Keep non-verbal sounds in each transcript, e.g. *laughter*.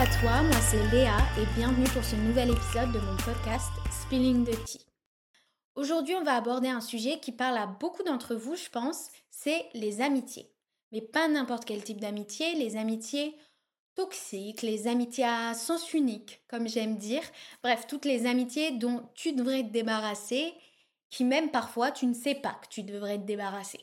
à toi, moi c'est Léa et bienvenue pour ce nouvel épisode de mon podcast Spilling the Tea. Aujourd'hui, on va aborder un sujet qui parle à beaucoup d'entre vous, je pense, c'est les amitiés. Mais pas n'importe quel type d'amitié, les amitiés toxiques, les amitiés à sens unique, comme j'aime dire. Bref, toutes les amitiés dont tu devrais te débarrasser, qui même parfois tu ne sais pas que tu devrais te débarrasser.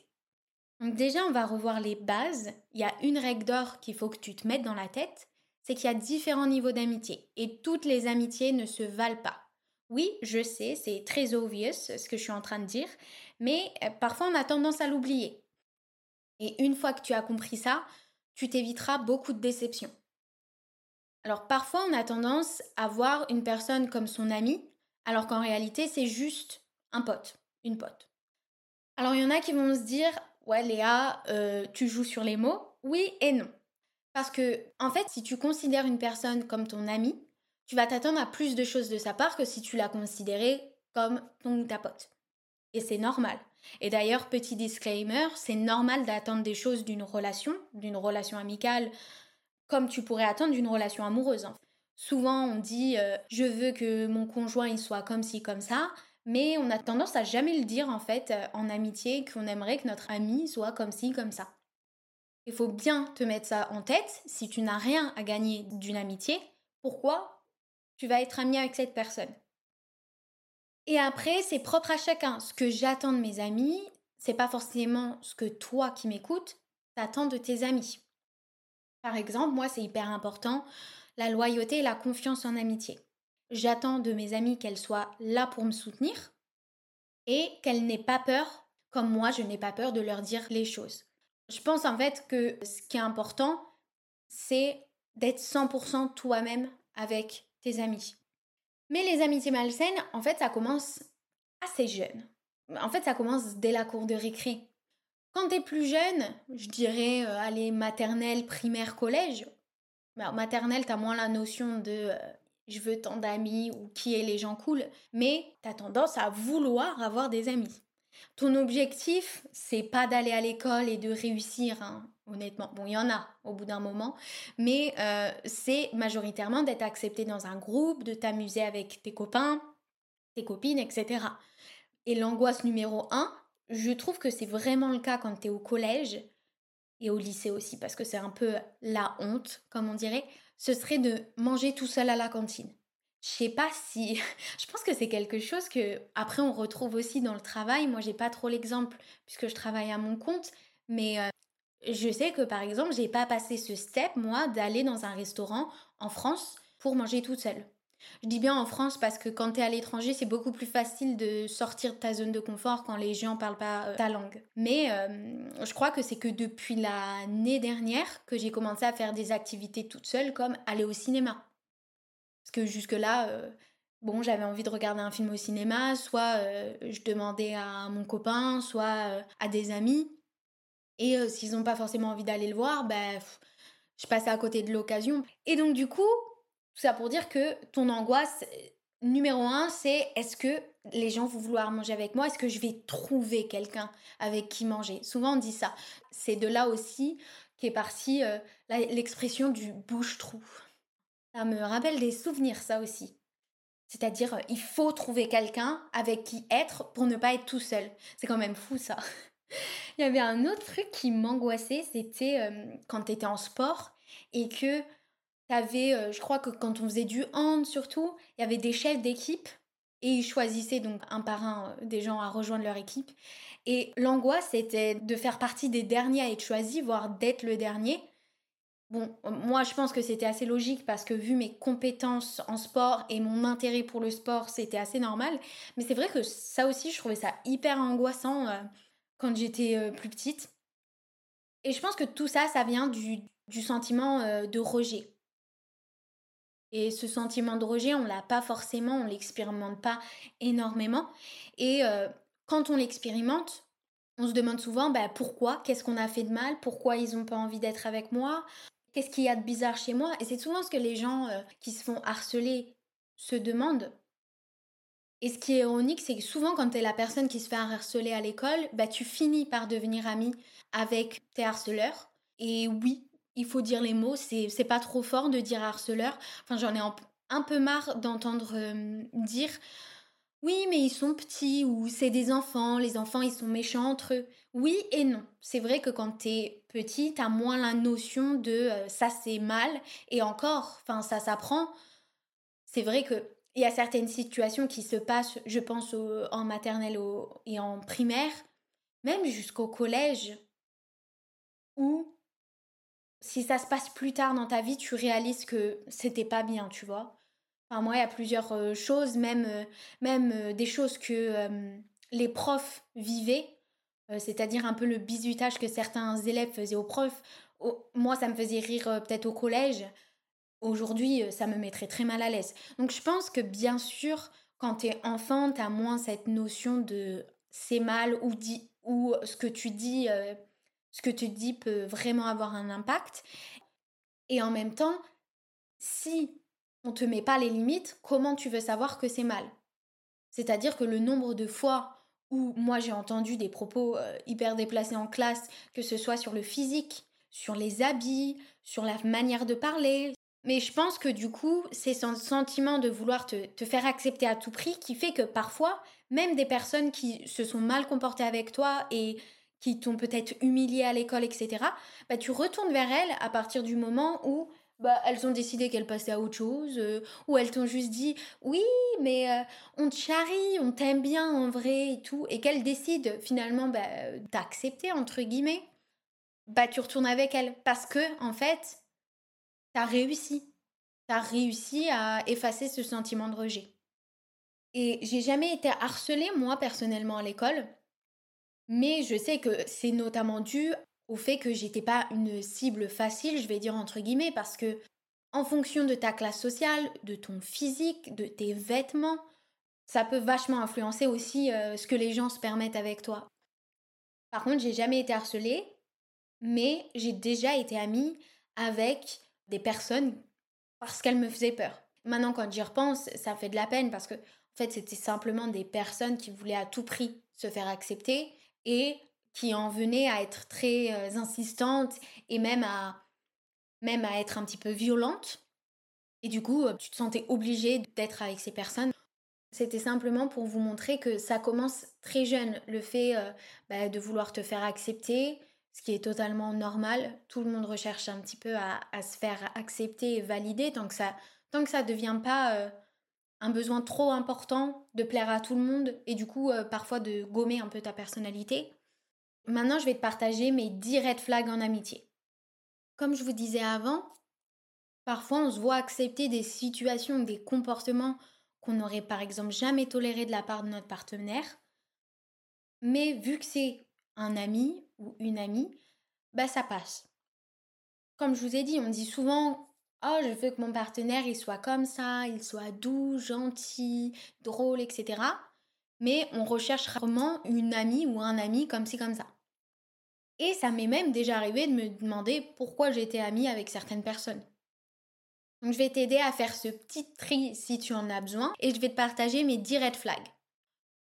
Donc déjà, on va revoir les bases. Il y a une règle d'or qu'il faut que tu te mettes dans la tête, c'est qu'il y a différents niveaux d'amitié et toutes les amitiés ne se valent pas. Oui, je sais, c'est très obvious ce que je suis en train de dire, mais euh, parfois on a tendance à l'oublier. Et une fois que tu as compris ça, tu t'éviteras beaucoup de déceptions. Alors parfois on a tendance à voir une personne comme son ami, alors qu'en réalité c'est juste un pote, une pote. Alors il y en a qui vont se dire Ouais Léa, euh, tu joues sur les mots Oui et non. Parce que en fait si tu considères une personne comme ton ami, tu vas t'attendre à plus de choses de sa part que si tu l'as considéré comme ton ta pote. Et c'est normal. Et d'ailleurs, petit disclaimer, c'est normal d'attendre des choses d'une relation, d'une relation amicale, comme tu pourrais attendre d'une relation amoureuse. Souvent, on dit euh, je veux que mon conjoint soit comme ci, comme ça, mais on a tendance à jamais le dire en fait euh, en amitié qu'on aimerait que notre ami soit comme ci, comme ça. Il faut bien te mettre ça en tête si tu n'as rien à gagner d'une amitié. Pourquoi tu vas être ami avec cette personne? Et après, c'est propre à chacun. Ce que j'attends de mes amis, c'est pas forcément ce que toi qui m'écoutes t'attends de tes amis. Par exemple, moi, c'est hyper important la loyauté et la confiance en amitié. J'attends de mes amis qu'elles soient là pour me soutenir et qu'elles n'aient pas peur, comme moi, je n'ai pas peur de leur dire les choses. Je pense en fait que ce qui est important, c'est d'être 100% toi-même avec tes amis. Mais les amitiés malsaines, en fait, ça commence assez jeune. En fait, ça commence dès la cour de récré. Quand t'es plus jeune, je dirais, euh, aller maternelle, primaire, collège. Bah, maternelle, t'as moins la notion de euh, je veux tant d'amis ou qui est les gens cool, mais t'as tendance à vouloir avoir des amis. Ton objectif, c'est pas d'aller à l'école et de réussir, hein, honnêtement. Bon, il y en a au bout d'un moment, mais euh, c'est majoritairement d'être accepté dans un groupe, de t'amuser avec tes copains, tes copines, etc. Et l'angoisse numéro un, je trouve que c'est vraiment le cas quand tu es au collège et au lycée aussi, parce que c'est un peu la honte, comme on dirait, ce serait de manger tout seul à la cantine. Je sais pas si. *laughs* Je pense que c'est quelque chose que, après, on retrouve aussi dans le travail. Moi, j'ai pas trop l'exemple puisque je travaille à mon compte, mais je sais que, par exemple, j'ai pas passé ce step, moi, d'aller dans un restaurant en France pour manger toute seule. Je dis bien en France parce que quand tu es à l'étranger, c'est beaucoup plus facile de sortir de ta zone de confort quand les gens parlent pas ta langue. Mais je crois que c'est que depuis l'année dernière que j'ai commencé à faire des activités toute seule comme aller au cinéma. Parce que jusque-là, euh, bon, j'avais envie de regarder un film au cinéma, soit euh, je demandais à mon copain, soit euh, à des amis. Et s'ils n'ont pas forcément envie d'aller le voir, ben, je passais à côté de l'occasion. Et donc, du coup, tout ça pour dire que ton angoisse numéro un, c'est est-ce que les gens vont vouloir manger avec moi? Est-ce que je vais trouver quelqu'un avec qui manger? Souvent, on dit ça. C'est de là aussi qu'est partie l'expression du bouche-trou. Ça me rappelle des souvenirs, ça aussi. C'est-à-dire, euh, il faut trouver quelqu'un avec qui être pour ne pas être tout seul. C'est quand même fou, ça. *laughs* il y avait un autre truc qui m'angoissait, c'était euh, quand tu étais en sport et que tu avais, euh, je crois que quand on faisait du hand surtout, il y avait des chefs d'équipe et ils choisissaient donc un par un des gens à rejoindre leur équipe. Et l'angoisse, c'était de faire partie des derniers à être choisis, voire d'être le dernier. Bon, moi je pense que c'était assez logique parce que vu mes compétences en sport et mon intérêt pour le sport, c'était assez normal. Mais c'est vrai que ça aussi, je trouvais ça hyper angoissant euh, quand j'étais euh, plus petite. Et je pense que tout ça, ça vient du, sentiment euh, de rejet. Et ce sentiment de rejet, on l'a pas forcément, on l'expérimente pas énormément. Et quand on l'expérimente, on se demande souvent bah, pourquoi, qu'est-ce qu'on a fait de mal, pourquoi ils n'ont pas envie d'être avec moi, Qu'est-ce qu'il y a de bizarre chez moi? Et c'est souvent ce que les gens euh, qui se font harceler se demandent. Et ce qui est ironique, c'est que souvent quand tu es la personne qui se fait harceler à l'école, bah, tu finis par devenir ami avec tes harceleurs. Et oui, il faut dire les mots, c'est, pas trop fort de dire harceleur. Enfin, j'en ai un, peu marre d'entendre dire oui, mais ils sont petits ou c'est des enfants, les enfants ils sont méchants entre eux. Oui et non. C'est vrai que quand t'es petit, t'as moins la notion de euh, ça c'est mal et encore, enfin ça s'apprend. C'est vrai que il y a certaines situations qui se passent, je pense en maternelle et en primaire, même jusqu'au collège, où si ça se passe plus tard dans ta vie, tu réalises que c'était pas bien, tu vois. Enfin, moi, il y a plusieurs euh, choses, même, euh, même des choses que les profs vivaient, c'est-à-dire un peu le bizutage que certains élèves faisaient aux profs. moi, ça me faisait rire peut-être au collège. Aujourd'hui, ça me mettrait très mal à l'aise. Donc, je pense que bien sûr, quand tu es enfant, tu as moins cette notion de c'est mal ou, dit, ou ce que tu dis ce que tu dis peut vraiment avoir un impact. Et en même temps, si on te met pas les limites, comment tu veux savoir que c'est mal? C'est-à-dire que le nombre de fois où moi j'ai entendu des propos euh, hyper déplacés en classe, que ce soit sur le physique, sur les habits, sur la manière de parler. Mais je pense que du coup, c'est ce sentiment de vouloir te, faire accepter à tout prix qui fait que parfois, même des personnes qui se sont mal comportées avec toi et qui t'ont peut-être humilié à l'école, etc., bah, tu retournes vers elles à partir du moment où bah, elles ont décidé qu'elles passaient à autre chose, euh, ou elles t'ont juste dit oui, mais euh, on te charrie, on t'aime bien en vrai et tout, et qu'elles décident finalement bah, d'accepter, entre guillemets, bah, tu retournes avec elles. Parce que, en fait, t'as réussi. T'as réussi à effacer ce sentiment de rejet. Et j'ai jamais été harcelée, moi, personnellement, à l'école. Mais je sais que c'est notamment dû au fait que j'étais pas une cible facile, je vais dire entre guillemets, parce que en fonction de ta classe sociale, de ton physique, de tes vêtements, ça peut vachement influencer aussi euh, ce que les gens se permettent avec toi. Par contre, j'ai jamais été harcelée, mais j'ai déjà été amie avec des personnes parce qu'elles me faisaient peur. Maintenant, quand j'y repense, ça fait de la peine parce que, en fait, c'était simplement des personnes qui voulaient à tout prix se faire accepter et qui en venait à être très euh, insistante et même à, même à être un petit peu violente. Et du coup, euh, tu te sentais obligée d'être avec ces personnes. C'était simplement pour vous montrer que ça commence très jeune, le fait euh, bah, de vouloir te faire accepter, ce qui est totalement normal. Tout le monde recherche un petit peu à, se faire accepter et valider tant que ça tant que ça ne devient pas un besoin trop important de plaire à tout le monde et du coup parfois de gommer un peu ta personnalité. Maintenant, je vais te partager mes 10 red flags en amitié. Comme je vous disais avant, parfois on se voit accepter des situations, des comportements qu'on n'aurait par exemple jamais tolérés de la part de notre partenaire. Mais vu que c'est un ami ou une amie, bah ça passe. Comme je vous ai dit, on dit souvent oh, je veux que mon partenaire il soit comme ça, il soit doux, gentil, drôle, etc. Mais on recherche rarement une amie ou un ami comme ci, comme ça. Et ça m'est même déjà arrivé de me demander pourquoi j'étais amie avec certaines personnes. Donc je vais t'aider à faire ce petit tri si tu en as besoin et je vais te partager mes 10 red flags.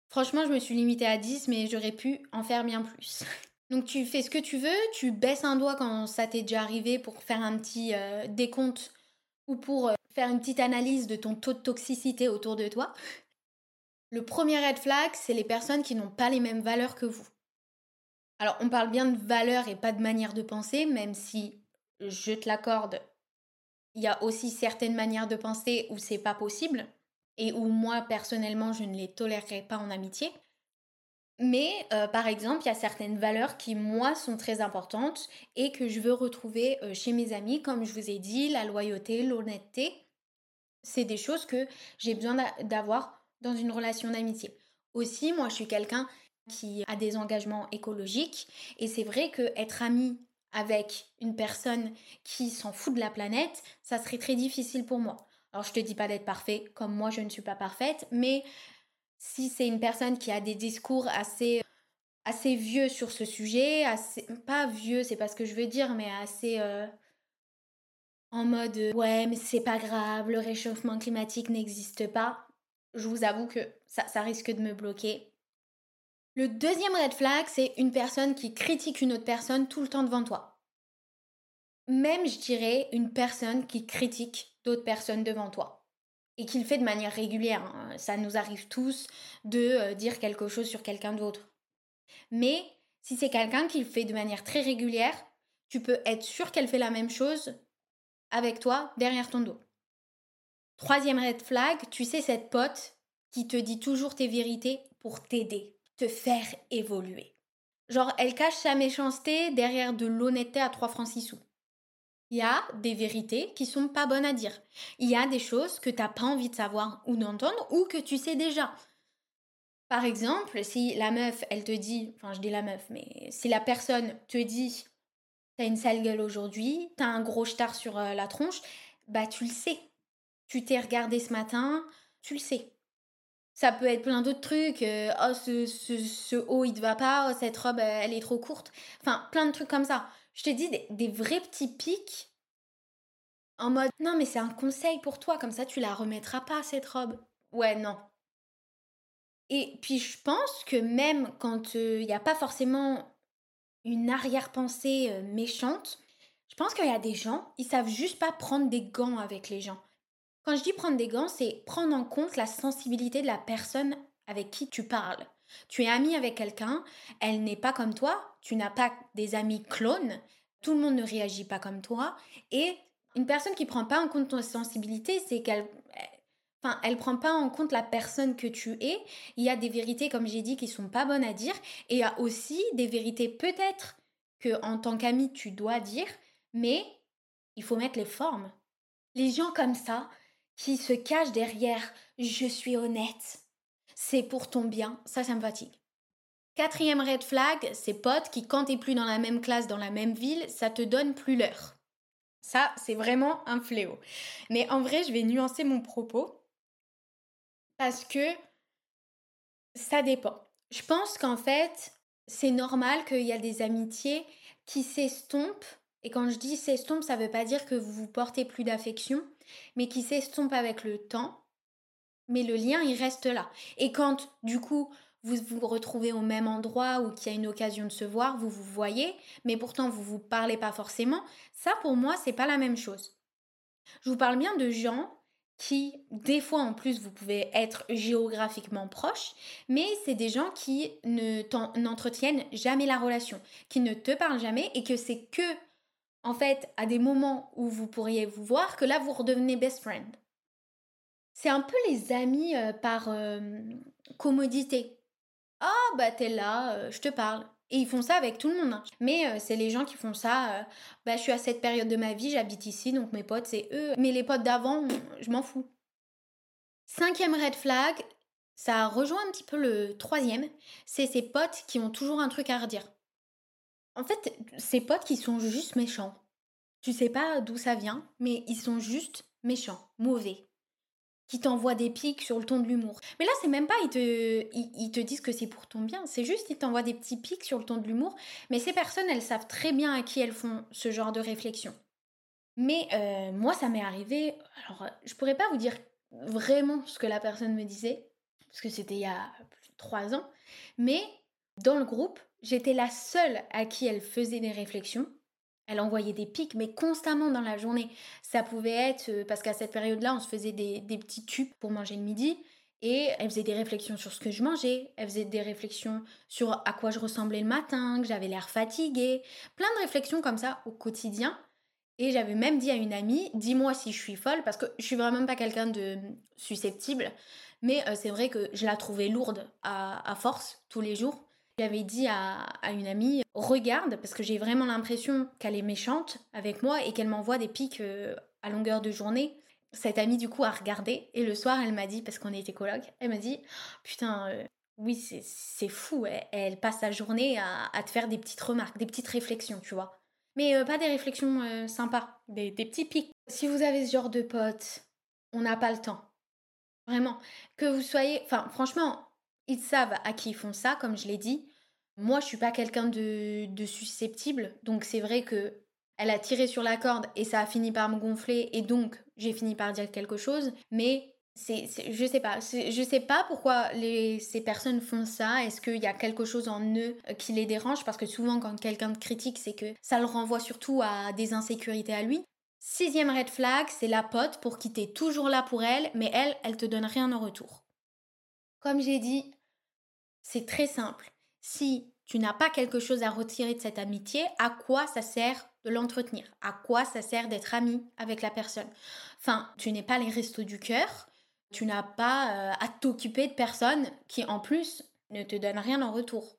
Franchement, je me suis limitée à 10 mais j'aurais pu en faire bien plus. *laughs* Donc tu fais ce que tu veux, tu baisses un doigt quand ça t'est déjà arrivé pour faire un petit euh, décompte ou pour euh, faire une petite analyse de ton taux de toxicité autour de toi. Le premier red flag, c'est les personnes qui n'ont pas les mêmes valeurs que vous. Alors on parle bien de valeurs et pas de manière de penser, même si je te l'accorde, il y a aussi certaines manières de penser où c'est pas possible et où moi personnellement je ne les tolérerai pas en amitié. Mais euh, par exemple, il y a certaines valeurs qui, moi, sont très importantes et que je veux retrouver euh, chez mes amis, comme je vous ai dit, la loyauté, l'honnêteté. C'est des choses que j'ai besoin d'avoir dans une relation d'amitié. Aussi, moi, je suis quelqu'un qui a des engagements écologiques et c'est vrai que être ami avec une personne qui s'en fout de la planète, ça serait très difficile pour moi. Alors, je te dis pas d'être parfait, comme moi, je ne suis pas parfaite, mais si c'est une personne qui a des discours assez assez vieux sur ce sujet, assez pas vieux, c'est pas ce que je veux dire, mais assez euh, en mode ouais, mais c'est pas grave, le réchauffement climatique n'existe pas. Je vous avoue que ça risque de me bloquer. Le deuxième red flag, c'est une personne qui critique une autre personne tout le temps devant toi. même, je dirais, une personne qui critique d'autres personnes devant toi. Et qui le fait de manière régulière. Hein. Ça nous arrive tous de euh, dire quelque chose sur quelqu'un d'autre. Mais si c'est quelqu'un qui le fait de manière très régulière, tu peux être sûr qu'elle fait la même chose avec toi derrière ton dos. Troisième red flag, tu sais cette pote qui te dit toujours tes vérités pour t'aider, te faire évoluer. Genre, elle cache sa méchanceté derrière de l'honnêteté à 3 francs 6 sous. Il y a des vérités qui sont pas bonnes à dire. Il y a des choses que t'as pas envie de savoir ou d'entendre ou que tu sais déjà. Par exemple, si la meuf, elle te dit, enfin je dis la meuf, mais si la personne te dit t'as une sale gueule aujourd'hui, t'as un gros star sur euh, la tronche, bah tu le sais. Tu t'es regardé ce matin, tu le sais. Ça peut être plein d'autres trucs. Euh, oh, ce, ce, haut, il te va pas. Oh, cette robe, elle est trop courte. Enfin, plein de trucs comme ça. Je te dis des, vrais petits pics en mode non, mais c'est un conseil pour toi. Comme ça, tu la remettras pas, cette robe. Ouais, non. Et puis, je pense que même quand euh, il n'y a pas forcément une arrière-pensée euh, méchante, je pense qu'il y a des gens, ils savent juste pas prendre des gants avec les gens. Quand je dis prendre des gants, c'est prendre en compte la sensibilité de la personne avec qui tu parles. Tu es ami avec quelqu'un, elle n'est pas comme toi, tu n'as pas des amis clones, tout le monde ne réagit pas comme toi, et une personne qui prend pas en compte ton sensibilité, c'est qu'elle Enfin, elle prend pas en compte la personne que tu es. Il y a des vérités, comme j'ai dit, qui sont pas bonnes à dire. Et il y a aussi des vérités peut-être que en tant qu'ami tu dois dire, mais il faut mettre les formes. Les gens comme ça, qui se cache derrière je suis honnête, c'est pour ton bien, ça, ça me fatigue. Quatrième red flag, c'est potes qui, quand t'es plus dans la même classe, dans la même ville, ça te donne plus l'heure. Ça, c'est vraiment un fléau. Mais en vrai, je vais nuancer mon propos parce que ça dépend. Je pense qu'en fait, c'est normal qu'il y a des amitiés qui s'estompent. Et quand je dis s'estompent, ça ne veut pas dire que vous vous portez plus d'affection mais qui s'estompe avec le temps, mais le lien, il reste là. Et quand, du coup, vous vous retrouvez au même endroit ou qu'il y a une occasion de se voir, vous vous voyez, mais pourtant vous vous parlez pas forcément, ça pour moi, c'est pas la même chose. Je vous parle bien de gens qui, des fois en plus, vous pouvez être géographiquement proches, mais c'est des gens qui ne n'entretiennent jamais la relation, qui ne te parlent jamais et que c'est que en fait, à des moments où vous pourriez vous voir, que là, vous redevenez best friend. C'est un peu les amis euh, par euh, commodité. Ah, bah t'es là, euh, je te parle. Et ils font ça avec tout le monde. Hein. Mais c'est les gens qui font ça. bah, je suis à cette période de ma vie, j'habite ici, donc mes potes, c'est eux. Mais les potes d'avant, je m'en fous. Cinquième red flag, ça rejoint un petit peu le troisième. C'est ces potes qui ont toujours un truc à redire. En fait, ces potes qui sont juste méchants. Tu sais pas d'où ça vient, mais ils sont juste méchants, mauvais. Qui t'envoient des pics sur le ton de l'humour. Mais là, c'est même pas, ils te, ils, te disent que c'est pour ton bien. C'est juste, ils t'envoient des petits pics sur le ton de l'humour. Mais ces personnes, elles savent très bien à qui elles font ce genre de réflexion. Mais euh, moi, ça m'est arrivé. Alors, je pourrais pas vous dire vraiment ce que la personne me disait, parce que c'était il y a plus de trois ans. Mais dans le groupe, J'étais la seule à qui elle faisait des réflexions. Elle envoyait des pics, mais constamment dans la journée. Ça pouvait être, euh, parce qu'à cette période-là, on se faisait des, petits tubes pour manger le midi. Et elle faisait des réflexions sur ce que je mangeais, elle faisait des réflexions sur à quoi je ressemblais le matin, que j'avais l'air fatiguée, plein de réflexions comme ça au quotidien. Et j'avais même dit à une amie, dis-moi si je suis folle, parce que je suis vraiment pas quelqu'un de susceptible, mais euh, c'est vrai que je la trouvais lourde à force tous les jours. J'avais dit à, une amie, regarde, parce que j'ai vraiment l'impression qu'elle est méchante avec moi et qu'elle m'envoie des pics euh, à longueur de journée. Cette amie, du coup, a regardé et le soir, elle m'a dit, parce qu'on était coloc, elle m'a dit, putain, euh, oui, c'est fou, elle, passe sa journée à, te faire des petites remarques, des petites réflexions, tu vois. Mais euh, pas des réflexions sympas, des, des petits pics. Si vous avez ce genre de potes, on n'a pas le temps. Vraiment. Que vous soyez. Enfin, franchement, ils savent à qui ils font ça, comme je l'ai dit. Moi, je suis pas quelqu'un de, susceptible, donc c'est vrai que elle a tiré sur la corde et ça a fini par me gonfler et donc j'ai fini par dire quelque chose. Mais c'est, je sais pas, je sais pas pourquoi ces personnes font ça. Est-ce qu'il y a quelque chose en eux euh, qui les dérange? Parce que souvent, quand quelqu'un te critique, c'est que ça le renvoie surtout à des insécurités à lui. Sixième red flag, c'est la pote pour qui t'es toujours là pour elle, mais elle, elle te donne rien en retour. Comme j'ai dit, c'est très simple. Si tu n'as pas quelque chose à retirer de cette amitié, à quoi ça sert de l'entretenir? À quoi ça sert d'être ami avec la personne? Enfin, tu n'es pas les restos du cœur, tu n'as pas euh, à t'occuper de personnes qui en plus ne te donnent rien en retour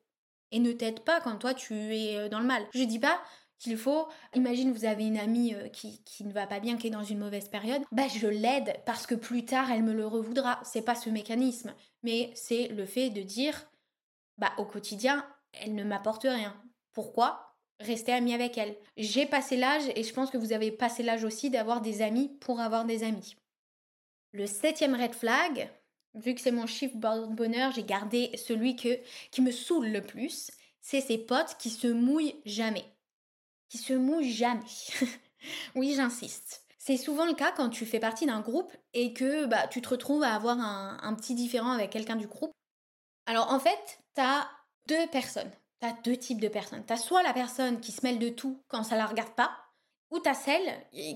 et ne t'aident pas quand toi tu es euh, dans le mal. Je dis pas qu'il faut, imagine vous avez une amie euh, qui, qui, ne va pas bien, qui est dans une mauvaise période, bah je l'aide parce que plus tard elle me le revoudra. C'est pas ce mécanisme, mais c'est le fait de dire bah au quotidien elle ne m'apporte rien. Pourquoi? Rester amie avec elle. J'ai passé l'âge et je pense que vous avez passé l'âge aussi d'avoir des amis pour avoir des amis. Le septième red flag, vu que c'est mon chiffre bonheur, j'ai gardé celui qui me saoule le plus, c'est ces potes qui se mouillent jamais. Qui se mouillent jamais. *laughs* oui, j'insiste. C'est souvent le cas quand tu fais partie d'un groupe et que bah, tu te retrouves à avoir un, un petit différent avec quelqu'un du groupe. Alors en fait, t'as deux personnes. T'as deux types de personnes. T'as soit la personne qui se mêle de tout quand ça la regarde pas, ou t'as celle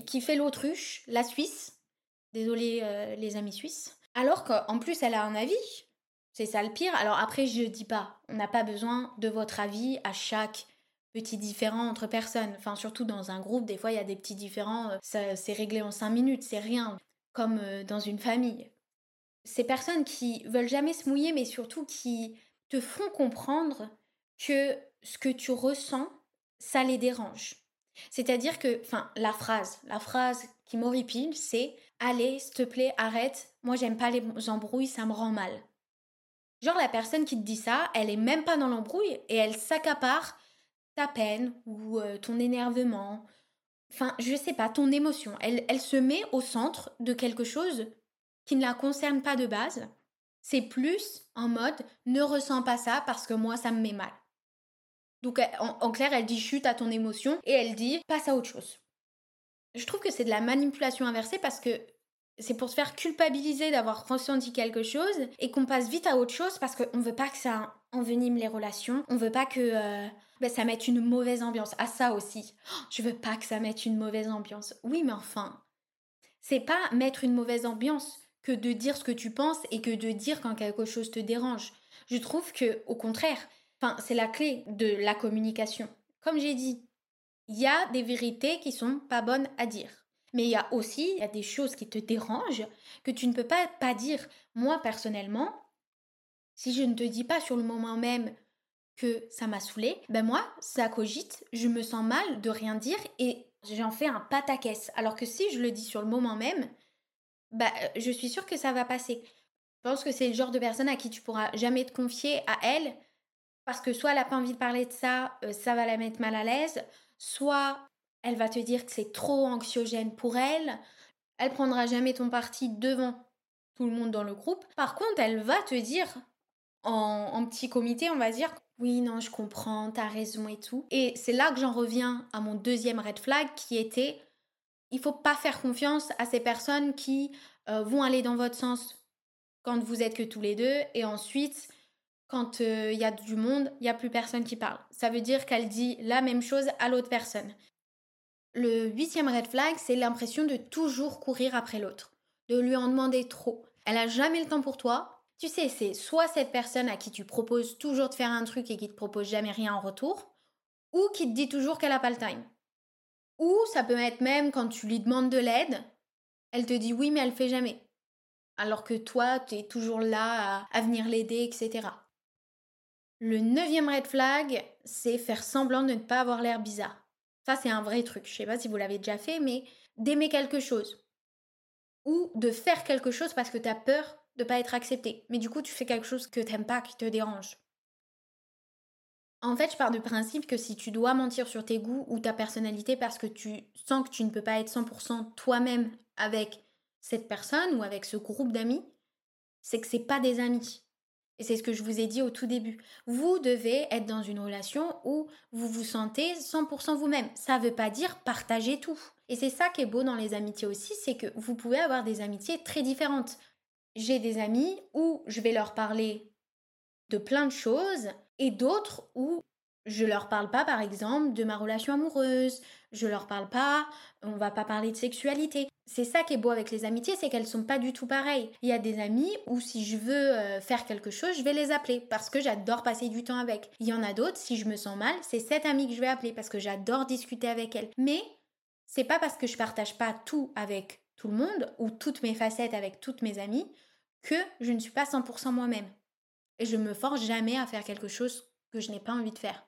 qui fait l'autruche, la Suisse, Désolée euh, les amis suisses. Alors qu'en plus elle a un avis. C'est ça le pire. Alors après je dis pas, on n'a pas besoin de votre avis à chaque petit différent entre personnes. Enfin surtout dans un groupe, des fois il y a des petits différents, euh, ça c'est réglé en cinq minutes, c'est rien. Comme euh, dans une famille. Ces personnes qui veulent jamais se mouiller mais surtout qui te font comprendre que ce que tu ressens, ça les dérange. C'est-à-dire que, enfin, la phrase, la phrase qui m'horripile, c'est Allez, s'il te plaît, arrête, moi j'aime pas les embrouilles, ça me rend mal. Genre, la personne qui te dit ça, elle est même pas dans l'embrouille et elle s'accapare ta peine ou euh, ton énervement, enfin, je sais pas, ton émotion. Elle, elle se met au centre de quelque chose qui ne la concerne pas de base. C'est plus en mode ne ressens pas ça parce que moi ça me met mal. Donc en, clair, elle dit chute à ton émotion et elle dit passe à autre chose. Je trouve que c'est de la manipulation inversée parce que c'est pour se faire culpabiliser d'avoir ressenti quelque chose et qu'on passe vite à autre chose parce qu'on veut pas que ça envenime les relations, on veut pas que euh, ben, ça mette une mauvaise ambiance. À ça aussi, je veux pas que ça mette une mauvaise ambiance. Oui, mais enfin, c'est pas mettre une mauvaise ambiance que de dire ce que tu penses et que de dire quand quelque chose te dérange. Je trouve que, au contraire, c'est la clé de la communication. Comme j'ai dit, il y a des vérités qui sont pas bonnes à dire. Mais il y a aussi y a des choses qui te dérangent que tu ne peux pas pas dire. Moi personnellement, si je ne te dis pas sur le moment même que ça m'a saoulé, ben moi, ça cogite, je me sens mal de rien dire et j'en fais un pataquès. Alors que si je le dis sur le moment même, ben, je suis sûre que ça va passer. Je pense que c'est le genre de personne à qui tu pourras jamais te confier à elle parce que soit elle n'a pas envie de parler de ça, ça va la mettre mal à l'aise, soit elle va te dire que c'est trop anxiogène pour elle, elle prendra jamais ton parti devant tout le monde dans le groupe. Par contre, elle va te dire en, petit comité, on va dire oui, non, je comprends, t'as raison et tout. Et c'est là que j'en reviens à mon deuxième red flag qui était il faut pas faire confiance à ces personnes qui euh, vont aller dans votre sens quand vous êtes que tous les deux et ensuite quand euh, il y a du monde, il n'y a plus personne qui parle. Ça veut dire qu'elle dit la même chose à l'autre personne. Le huitième red flag, c'est l'impression de toujours courir après l'autre, de lui en demander trop. Elle a jamais le temps pour toi. Tu sais, c'est soit cette personne à qui tu proposes toujours de faire un truc et qui te propose jamais rien en retour, ou qui te dit toujours qu'elle a pas le time. Ou ça peut être même quand tu lui demandes de l'aide, elle te dit oui mais elle fait jamais. Alors que toi, tu es toujours là à, venir l'aider, etc. Le neuvième red flag, c'est faire semblant de ne pas avoir l'air bizarre. Ça, c'est un vrai truc. Je sais pas si vous l'avez déjà fait, mais d'aimer quelque chose. Ou de faire quelque chose parce que tu as peur de pas être accepté. Mais du coup, tu fais quelque chose que t'aimes pas, qui te dérange. En fait, je pars du principe que si tu dois mentir sur tes goûts ou ta personnalité parce que tu sens que tu ne peux pas être 100% toi-même avec cette personne ou avec ce groupe d'amis, c'est que c'est pas des amis. Et c'est ce que je vous ai dit au tout début. Vous devez être dans une relation où vous vous sentez 100% vous-même. Ça ne veut pas dire partager tout. Et c'est ça qui est beau dans les amitiés aussi, c'est que vous pouvez avoir des amitiés très différentes. j'ai des amis où je vais leur parler de plein de choses et d'autres où je leur parle pas, par exemple, de ma relation amoureuse. Je leur parle pas, on va pas parler de sexualité. C'est ça qui est beau avec les amitiés, c'est qu'elles sont pas du tout pareilles. Il y a des amis où si je veux euh, faire quelque chose, je vais les appeler parce que j'adore passer du temps avec. Il y en a d'autres, si je me sens mal, c'est cette amie que je vais appeler parce que j'adore discuter avec elle. Mais c'est pas parce que je partage pas tout avec tout le monde ou toutes mes facettes avec toutes mes amies que je ne suis pas 100% moi-même. Et je me force jamais à faire quelque chose que je n'ai pas envie de faire.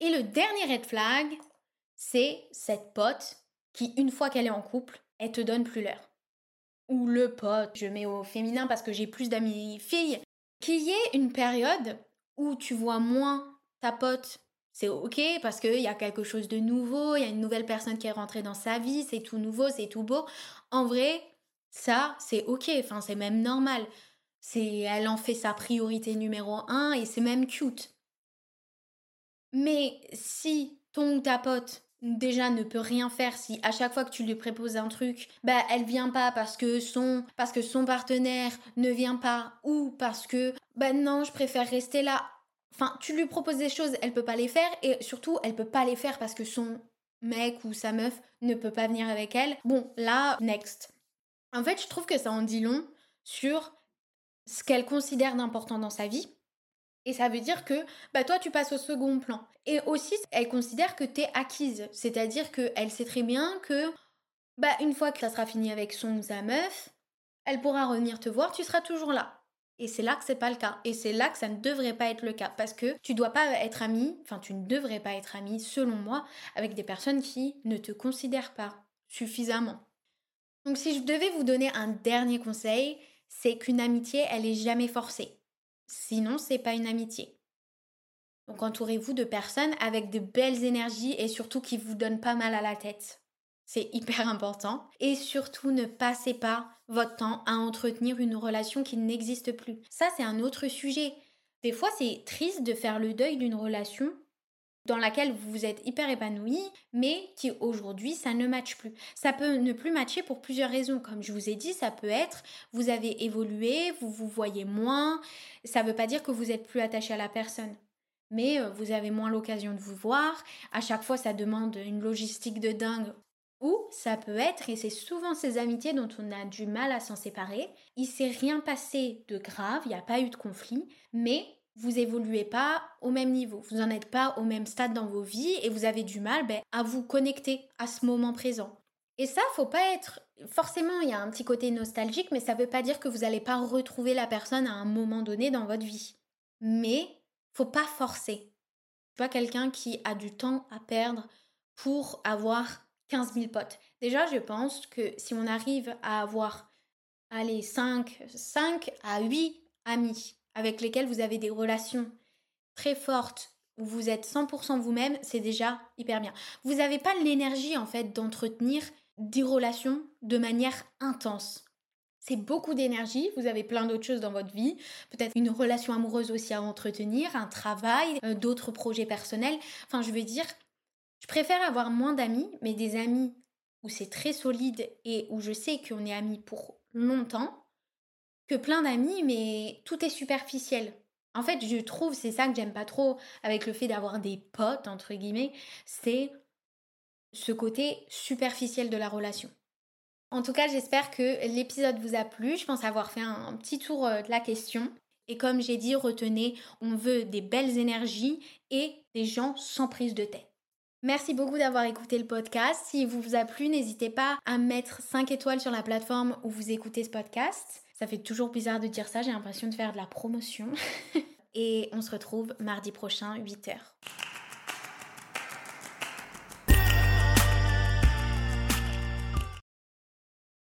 Et le dernier red flag, c'est cette pote qui, une fois qu'elle est en couple, elle te donne plus l'heure. Ou le pote, je mets au féminin parce que j'ai plus d'amis filles, qu'il y ait une période où tu vois moins ta pote, c'est ok parce qu'il y a quelque chose de nouveau, il y a une nouvelle personne qui est rentrée dans sa vie, c'est tout nouveau, c'est tout beau. En vrai, ça, c'est ok, enfin, c'est même normal. C'est, elle en fait sa priorité numéro un et c'est même cute. Mais si ton ou ta pote déjà ne peut rien faire si à chaque fois que tu lui proposes un truc, bah elle vient pas parce que son parce que son partenaire ne vient pas ou parce que bah non, je préfère rester là. Enfin, tu lui proposes des choses, elle peut pas les faire et surtout elle peut pas les faire parce que son mec ou sa meuf ne peut pas venir avec elle. Bon, là, next. En fait, je trouve que ça en dit long sur ce qu'elle considère d'important dans sa vie et ça veut dire que bah toi tu passes au second plan. Et aussi elle considère que t'es acquise, c'est-à-dire qu'elle sait très bien que bah une fois que ça sera fini avec son ou sa meuf, elle pourra revenir te voir, tu seras toujours là. Et c'est là que c'est pas le cas. Et c'est là que ça ne devrait pas être le cas. Parce que tu dois pas être ami, enfin tu ne devrais pas être ami, selon moi, avec des personnes qui ne te considèrent pas suffisamment. Donc si je devais vous donner un dernier conseil, c'est qu'une amitié, elle est jamais forcée. Sinon, c'est pas une amitié. Donc entourez-vous de personnes avec de belles énergies et surtout qui vous donnent pas mal à la tête. C'est *laughs* hyper important. Et surtout, ne passez pas votre temps à entretenir une relation qui n'existe plus. Ça, c'est un autre sujet. Des fois, c'est triste de faire le deuil d'une relation dans laquelle vous êtes hyper épanoui, mais qui aujourd'hui ça ne matche plus. Ça peut ne plus matcher pour plusieurs raisons. Comme je vous ai dit, ça peut être vous avez évolué, vous vous voyez moins. Ça ne veut pas dire que vous êtes plus attaché à la personne. Mais euh, vous avez moins l'occasion de vous voir. À chaque fois, ça demande une logistique de dingue. Ou ça peut être, et c'est souvent ces amitiés dont on a du mal à s'en séparer, il s'est rien passé de grave, il n'y a pas eu de conflit, mais vous évoluez pas au même niveau, vous n'en êtes pas au même stade dans vos vies et vous avez du mal ben, à vous connecter à ce moment présent. Et ça, faut pas être. Forcément, il y a un petit côté nostalgique, mais ça veut pas dire que vous n'allez pas retrouver la personne à un moment donné dans votre vie. Mais faut pas forcer. Pas quelqu'un qui a du temps à perdre pour avoir 15 000 potes. Déjà, je pense que si on arrive à avoir, allez, 5, 5 à 8 amis avec lesquels vous avez des relations très fortes, où vous êtes 100% vous-même, c'est déjà hyper bien. Vous n'avez pas l'énergie en fait d'entretenir des relations de manière intense. C'est beaucoup d'énergie, vous avez plein d'autres choses dans votre vie, peut-être une relation amoureuse aussi à entretenir, un travail, euh, d'autres projets personnels. Enfin, je veux dire, je préfère avoir moins d'amis, mais des amis où c'est très solide et où je sais qu'on est amis pour longtemps, plein d'amis, mais tout est superficiel. En fait, je trouve, c'est ça que j'aime pas trop avec le fait d'avoir des potes, entre guillemets, c'est ce côté superficiel de la relation. En tout cas, j'espère que l'épisode vous a plu. Je pense avoir fait un, petit tour euh, de la question. Et comme j'ai dit, retenez, on veut des belles énergies et des gens sans prise de tête. Merci beaucoup d'avoir écouté le podcast. Si vous a plu, n'hésitez pas à mettre 5 étoiles sur la plateforme où vous écoutez ce podcast. Ça fait toujours bizarre de dire ça, j'ai l'impression de faire de la promotion. *laughs* Et on se retrouve mardi prochain, 8h.